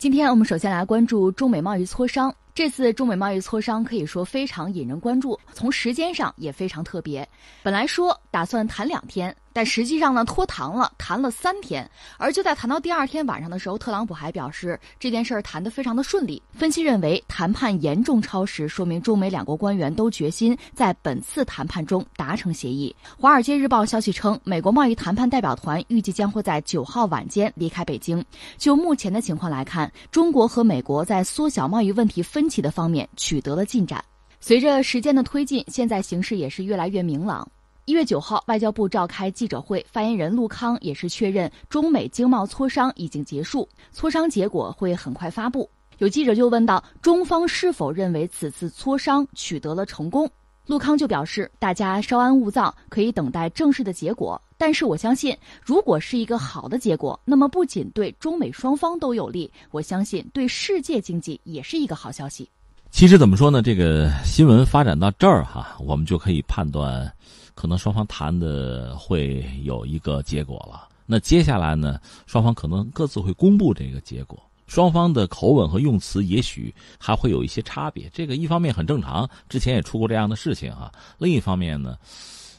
今天我们首先来关注中美贸易磋商。这次中美贸易磋商可以说非常引人关注，从时间上也非常特别。本来说打算谈两天。但实际上呢，拖堂了，谈了三天。而就在谈到第二天晚上的时候，特朗普还表示这件事儿谈得非常的顺利。分析认为，谈判严重超时，说明中美两国官员都决心在本次谈判中达成协议。《华尔街日报》消息称，美国贸易谈判代表团预计将会在九号晚间离开北京。就目前的情况来看，中国和美国在缩小贸易问题分歧的方面取得了进展。随着时间的推进，现在形势也是越来越明朗。一月九号，外交部召开记者会，发言人陆康也是确认中美经贸磋商已经结束，磋商结果会很快发布。有记者就问到，中方是否认为此次磋商取得了成功？陆康就表示，大家稍安勿躁，可以等待正式的结果。但是我相信，如果是一个好的结果，那么不仅对中美双方都有利，我相信对世界经济也是一个好消息。其实怎么说呢？这个新闻发展到这儿哈，我们就可以判断。可能双方谈的会有一个结果了。那接下来呢？双方可能各自会公布这个结果。双方的口吻和用词也许还会有一些差别。这个一方面很正常，之前也出过这样的事情啊。另一方面呢，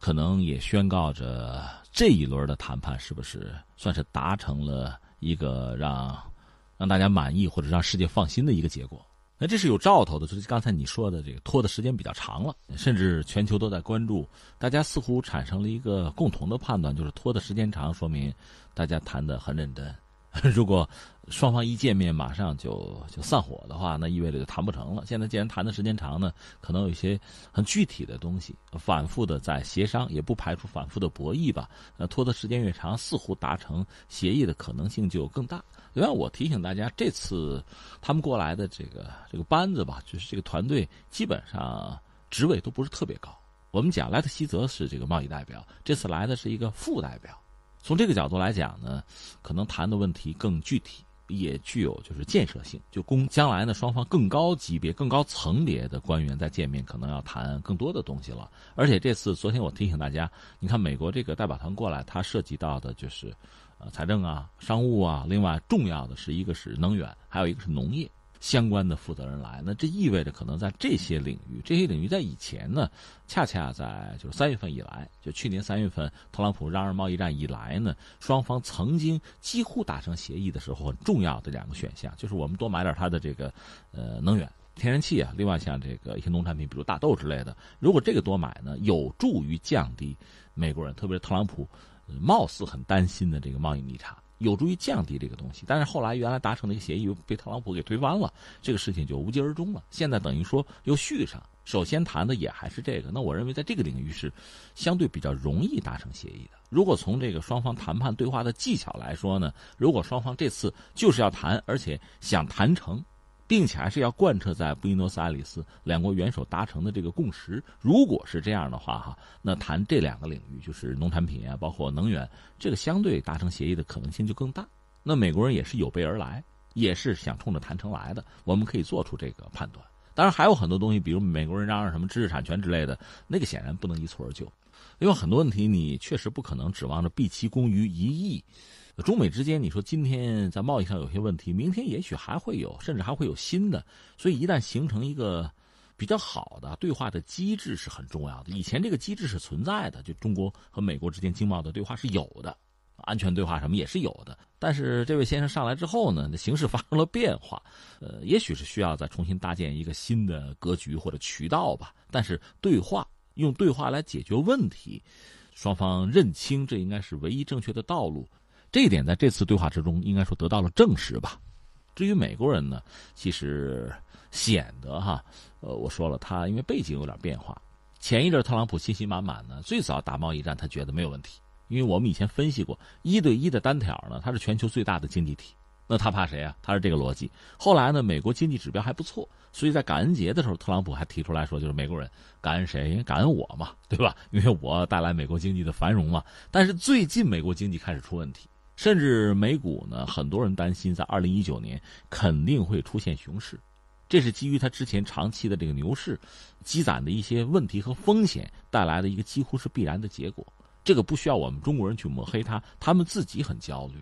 可能也宣告着这一轮的谈判是不是算是达成了一个让让大家满意或者让世界放心的一个结果。那这是有兆头的，就是刚才你说的这个拖的时间比较长了，甚至全球都在关注，大家似乎产生了一个共同的判断，就是拖的时间长，说明大家谈的很认真。如果双方一见面马上就就散伙的话，那意味着就谈不成了。现在既然谈的时间长呢，可能有一些很具体的东西，反复的在协商，也不排除反复的博弈吧。那拖的时间越长，似乎达成协议的可能性就更大。另外，我提醒大家，这次他们过来的这个这个班子吧，就是这个团队基本上职位都不是特别高。我们讲莱特希泽是这个贸易代表，这次来的是一个副代表。从这个角度来讲呢，可能谈的问题更具体。也具有就是建设性，就供将来呢双方更高级别、更高层别的官员再见面，可能要谈更多的东西了。而且这次，昨天我提醒大家，你看美国这个代表团过来，它涉及到的就是，呃，财政啊、商务啊，另外重要的是一个是能源，还有一个是农业。相关的负责人来，那这意味着可能在这些领域，这些领域在以前呢，恰恰在就是三月份以来，就去年三月份特朗普嚷嚷贸易战以来呢，双方曾经几乎达成协议的时候，很重要的两个选项就是我们多买点他的这个呃能源、天然气啊，另外像这个一些农产品，比如大豆之类的，如果这个多买呢，有助于降低美国人，特别是特朗普貌似很担心的这个贸易逆差。有助于降低这个东西，但是后来原来达成的一个协议又被特朗普给推翻了，这个事情就无疾而终了。现在等于说又续上，首先谈的也还是这个。那我认为在这个领域是相对比较容易达成协议的。如果从这个双方谈判对话的技巧来说呢，如果双方这次就是要谈，而且想谈成。并且还是要贯彻在布宜诺斯艾利斯两国元首达成的这个共识。如果是这样的话，哈，那谈这两个领域，就是农产品啊，包括能源，这个相对达成协议的可能性就更大。那美国人也是有备而来，也是想冲着谈成来的。我们可以做出这个判断。当然，还有很多东西，比如美国人嚷嚷什么知识产权之类的，那个显然不能一蹴而就。因为很多问题，你确实不可能指望着毕其功于一役。中美之间，你说今天在贸易上有些问题，明天也许还会有，甚至还会有新的。所以一旦形成一个比较好的对话的机制是很重要的。以前这个机制是存在的，就中国和美国之间经贸的对话是有的，安全对话什么也是有的。但是这位先生上来之后呢，形势发生了变化，呃，也许是需要再重新搭建一个新的格局或者渠道吧。但是对话用对话来解决问题，双方认清这应该是唯一正确的道路。这一点在这次对话之中，应该说得到了证实吧。至于美国人呢，其实显得哈，呃，我说了，他因为背景有点变化。前一阵特朗普信心满满呢，最早打贸易战，他觉得没有问题，因为我们以前分析过，一对一的单挑呢，他是全球最大的经济体。那他怕谁啊？他是这个逻辑。后来呢，美国经济指标还不错，所以在感恩节的时候，特朗普还提出来说，就是美国人感恩谁？感恩我嘛，对吧？因为我带来美国经济的繁荣嘛。但是最近美国经济开始出问题。甚至美股呢，很多人担心在二零一九年肯定会出现熊市，这是基于它之前长期的这个牛市积攒的一些问题和风险带来的一个几乎是必然的结果。这个不需要我们中国人去抹黑他，他们自己很焦虑。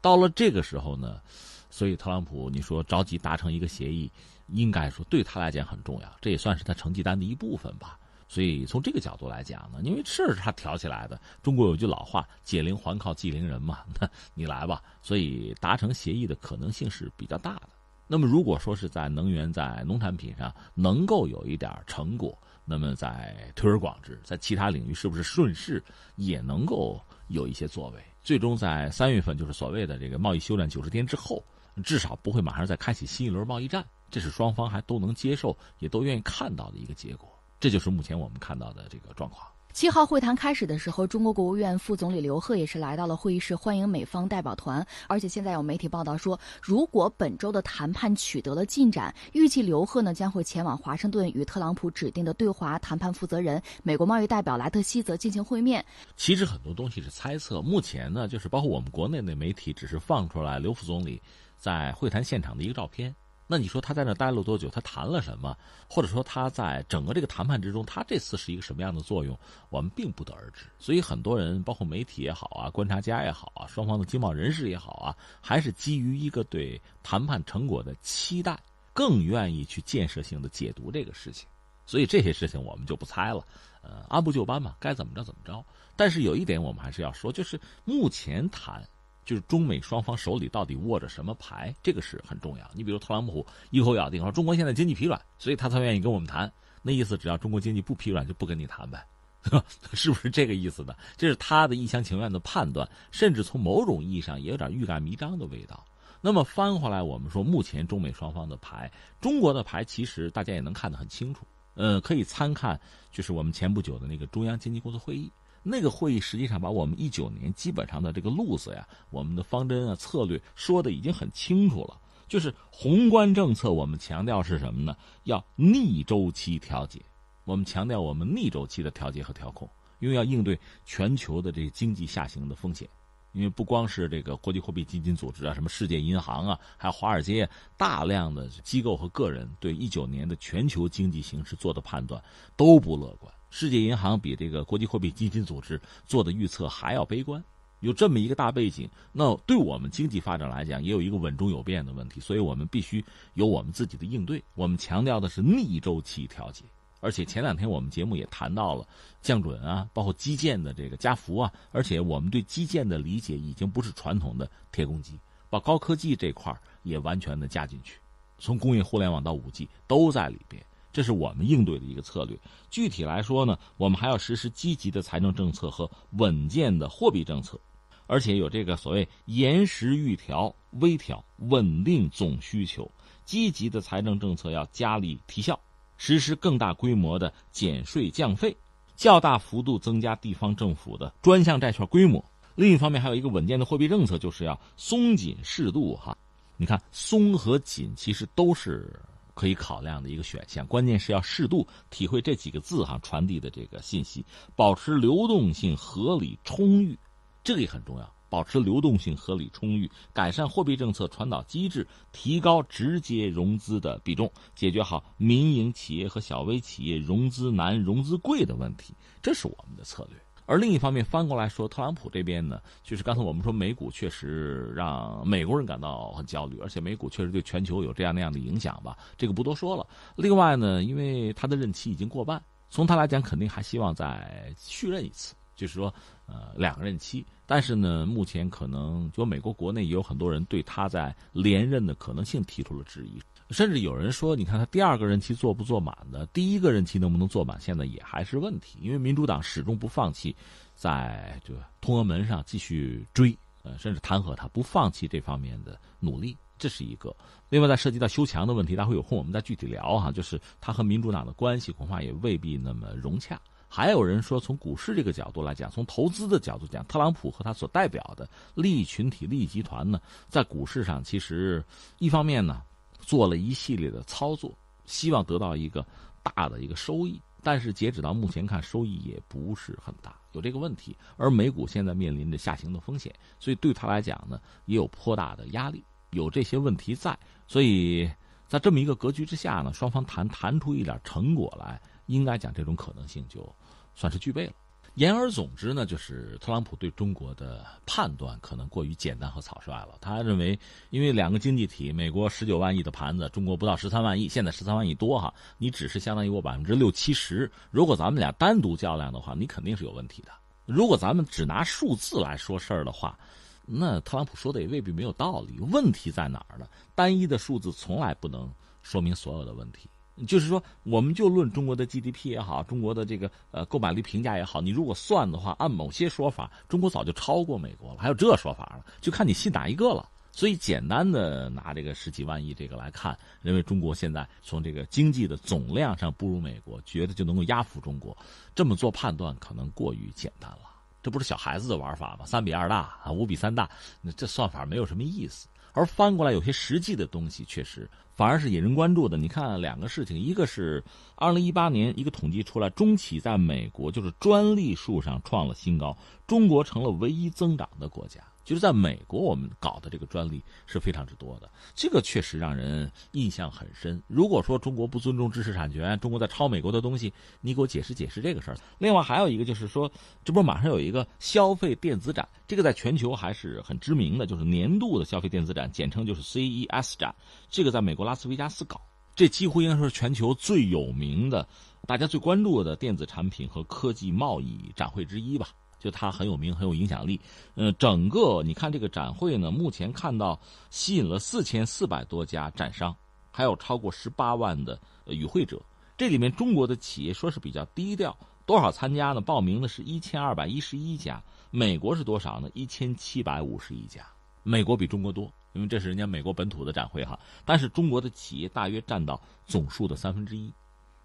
到了这个时候呢，所以特朗普你说着急达成一个协议，应该说对他来讲很重要，这也算是他成绩单的一部分吧。所以从这个角度来讲呢，因为事是他挑起来的。中国有句老话，“解铃还靠系铃人”嘛，那你来吧。所以达成协议的可能性是比较大的。那么如果说是在能源、在农产品上能够有一点成果，那么在推而广之，在其他领域是不是顺势也能够有一些作为？最终在三月份，就是所谓的这个贸易休战九十天之后，至少不会马上再开启新一轮贸易战，这是双方还都能接受，也都愿意看到的一个结果。这就是目前我们看到的这个状况。七号会谈开始的时候，中国国务院副总理刘鹤也是来到了会议室欢迎美方代表团。而且现在有媒体报道说，如果本周的谈判取得了进展，预计刘鹤呢将会前往华盛顿与特朗普指定的对华谈判负责人美国贸易代表莱特希泽进行会面。其实很多东西是猜测，目前呢就是包括我们国内的媒体只是放出来刘副总理在会谈现场的一个照片。那你说他在那待了多久？他谈了什么？或者说他在整个这个谈判之中，他这次是一个什么样的作用？我们并不得而知。所以很多人，包括媒体也好啊，观察家也好啊，双方的经贸人士也好啊，还是基于一个对谈判成果的期待，更愿意去建设性的解读这个事情。所以这些事情我们就不猜了，呃，按部就班嘛，该怎么着怎么着。但是有一点我们还是要说，就是目前谈。就是中美双方手里到底握着什么牌，这个是很重要。你比如特朗普一口咬定说中国现在经济疲软，所以他才愿意跟我们谈。那意思只要中国经济不疲软，就不跟你谈呗，是不是这个意思呢？这是他的一厢情愿的判断，甚至从某种意义上也有点欲盖弥彰的味道。那么翻回来，我们说目前中美双方的牌，中国的牌其实大家也能看得很清楚。呃，可以参看就是我们前不久的那个中央经济工作会议。那个会议实际上把我们一九年基本上的这个路子呀，我们的方针啊、策略说的已经很清楚了。就是宏观政策，我们强调是什么呢？要逆周期调节。我们强调我们逆周期的调节和调控，因为要应对全球的这个经济下行的风险。因为不光是这个国际货币基金组织啊，什么世界银行啊，还有华尔街大量的机构和个人对一九年的全球经济形势做的判断都不乐观。世界银行比这个国际货币基金组织做的预测还要悲观，有这么一个大背景，那对我们经济发展来讲，也有一个稳中有变的问题，所以我们必须有我们自己的应对。我们强调的是逆周期调节，而且前两天我们节目也谈到了降准啊，包括基建的这个加幅啊，而且我们对基建的理解已经不是传统的铁公鸡，把高科技这块也完全的加进去，从工业互联网到五 G 都在里边。这是我们应对的一个策略。具体来说呢，我们还要实施积极的财政政策和稳健的货币政策，而且有这个所谓严实预调、微调，稳定总需求。积极的财政政策要加力提效，实施更大规模的减税降费，较大幅度增加地方政府的专项债券规模。另一方面，还有一个稳健的货币政策，就是要松紧适度。哈，你看，松和紧其实都是。可以考量的一个选项，关键是要适度体会这几个字哈传递的这个信息，保持流动性合理充裕，这个也很重要。保持流动性合理充裕，改善货币政策传导机制，提高直接融资的比重，解决好民营企业和小微企业融资难、融资贵的问题，这是我们的策略。而另一方面，翻过来说，特朗普这边呢，就是刚才我们说美股确实让美国人感到很焦虑，而且美股确实对全球有这样那样的影响吧，这个不多说了。另外呢，因为他的任期已经过半，从他来讲，肯定还希望再续任一次，就是说，呃，两个任期。但是呢，目前可能就美国国内也有很多人对他在连任的可能性提出了质疑。甚至有人说，你看他第二个任期做不做满的，第一个任期能不能做满，现在也还是问题。因为民主党始终不放弃，在这个通俄门上继续追，呃，甚至弹劾他，不放弃这方面的努力，这是一个。另外，在涉及到修墙的问题，待会有空我们再具体聊哈。就是他和民主党的关系恐怕也未必那么融洽。还有人说，从股市这个角度来讲，从投资的角度讲，特朗普和他所代表的利益群体、利益集团呢，在股市上其实一方面呢。做了一系列的操作，希望得到一个大的一个收益，但是截止到目前看，收益也不是很大，有这个问题。而美股现在面临着下行的风险，所以对他来讲呢，也有颇大的压力，有这些问题在。所以在这么一个格局之下呢，双方谈谈出一点成果来，应该讲这种可能性就算是具备了。言而总之呢，就是特朗普对中国的判断可能过于简单和草率了。他认为，因为两个经济体，美国十九万亿的盘子，中国不到十三万亿，现在十三万亿多哈，你只是相当于我百分之六七十。如果咱们俩单独较量的话，你肯定是有问题的。如果咱们只拿数字来说事儿的话，那特朗普说的也未必没有道理。问题在哪儿呢？单一的数字从来不能说明所有的问题。就是说，我们就论中国的 GDP 也好，中国的这个呃购买力评价也好，你如果算的话，按某些说法，中国早就超过美国了，还有这说法了，就看你信哪一个了。所以，简单的拿这个十几万亿这个来看，认为中国现在从这个经济的总量上不如美国，觉得就能够压服中国，这么做判断可能过于简单了。这不是小孩子的玩法吗？三比二大啊，五比三大，那这算法没有什么意思。而翻过来，有些实际的东西确实反而是引人关注的。你看两个事情，一个是二零一八年一个统计出来，中企在美国就是专利数上创了新高，中国成了唯一增长的国家。就是在美国，我们搞的这个专利是非常之多的，这个确实让人印象很深。如果说中国不尊重知识产权，中国在抄美国的东西，你给我解释解释这个事儿。另外还有一个就是说，这不马上有一个消费电子展，这个在全球还是很知名的，就是年度的消费电子展，简称就是 CES 展。这个在美国拉斯维加斯搞，这几乎应该说是全球最有名的、大家最关注的电子产品和科技贸易展会之一吧。就它很有名，很有影响力。呃，整个你看这个展会呢，目前看到吸引了四千四百多家展商，还有超过十八万的与会者。这里面中国的企业说是比较低调，多少参加呢？报名的是一千二百一十一家。美国是多少呢？一千七百五十一家。美国比中国多，因为这是人家美国本土的展会哈。但是中国的企业大约占到总数的三分之一，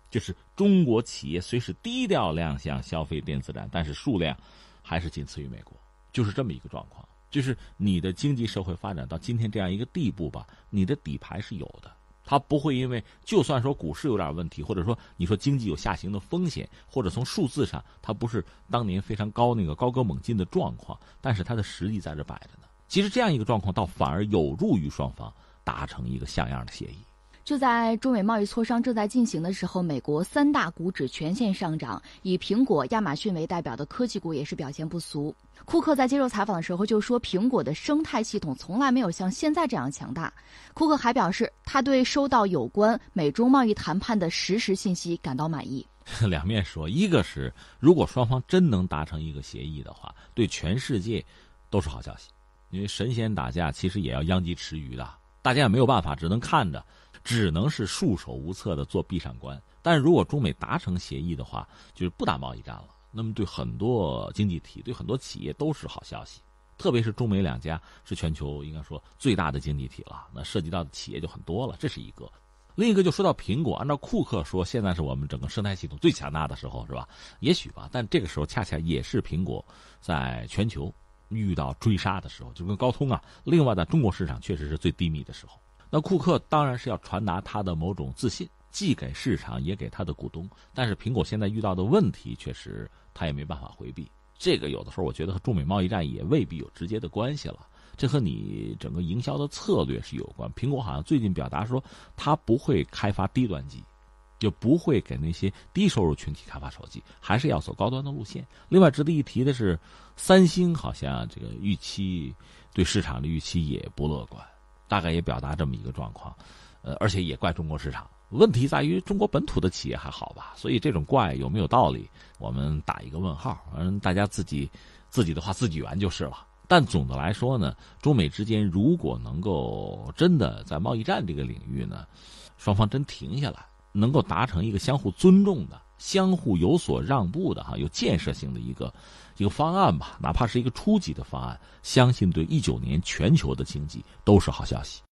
就是中国企业虽是低调亮相消费电子展，但是数量。还是仅次于美国，就是这么一个状况。就是你的经济社会发展到今天这样一个地步吧，你的底牌是有的。它不会因为就算说股市有点问题，或者说你说经济有下行的风险，或者从数字上它不是当年非常高那个高歌猛进的状况，但是它的实力在这摆着呢。其实这样一个状况倒反而有助于双方达成一个像样的协议。就在中美贸易磋商正在进行的时候，美国三大股指全线上涨，以苹果、亚马逊为代表的科技股也是表现不俗。库克在接受采访的时候就说，苹果的生态系统从来没有像现在这样强大。库克还表示，他对收到有关美中贸易谈判的实时信息感到满意。两面说，一个是如果双方真能达成一个协议的话，对全世界都是好消息，因为神仙打架其实也要殃及池鱼的，大家也没有办法，只能看着。只能是束手无策的做闭上关，但如果中美达成协议的话，就是不打贸易战了。那么对很多经济体、对很多企业都是好消息，特别是中美两家是全球应该说最大的经济体了，那涉及到的企业就很多了。这是一个，另一个就说到苹果，按照库克说，现在是我们整个生态系统最强大的时候，是吧？也许吧，但这个时候恰恰也是苹果在全球遇到追杀的时候，就跟高通啊。另外，在中国市场确实是最低迷的时候。那库克当然是要传达他的某种自信，既给市场也给他的股东。但是苹果现在遇到的问题，确实他也没办法回避。这个有的时候我觉得和中美贸易战也未必有直接的关系了。这和你整个营销的策略是有关。苹果好像最近表达说，他不会开发低端机，就不会给那些低收入群体开发手机，还是要走高端的路线。另外值得一提的是，三星好像这个预期对市场的预期也不乐观。大概也表达这么一个状况，呃，而且也怪中国市场。问题在于中国本土的企业还好吧？所以这种怪有没有道理，我们打一个问号。嗯，大家自己自己的话自己圆就是了。但总的来说呢，中美之间如果能够真的在贸易战这个领域呢，双方真停下来，能够达成一个相互尊重的、相互有所让步的哈，有建设性的一个。一个方案吧，哪怕是一个初级的方案，相信对一九年全球的经济都是好消息。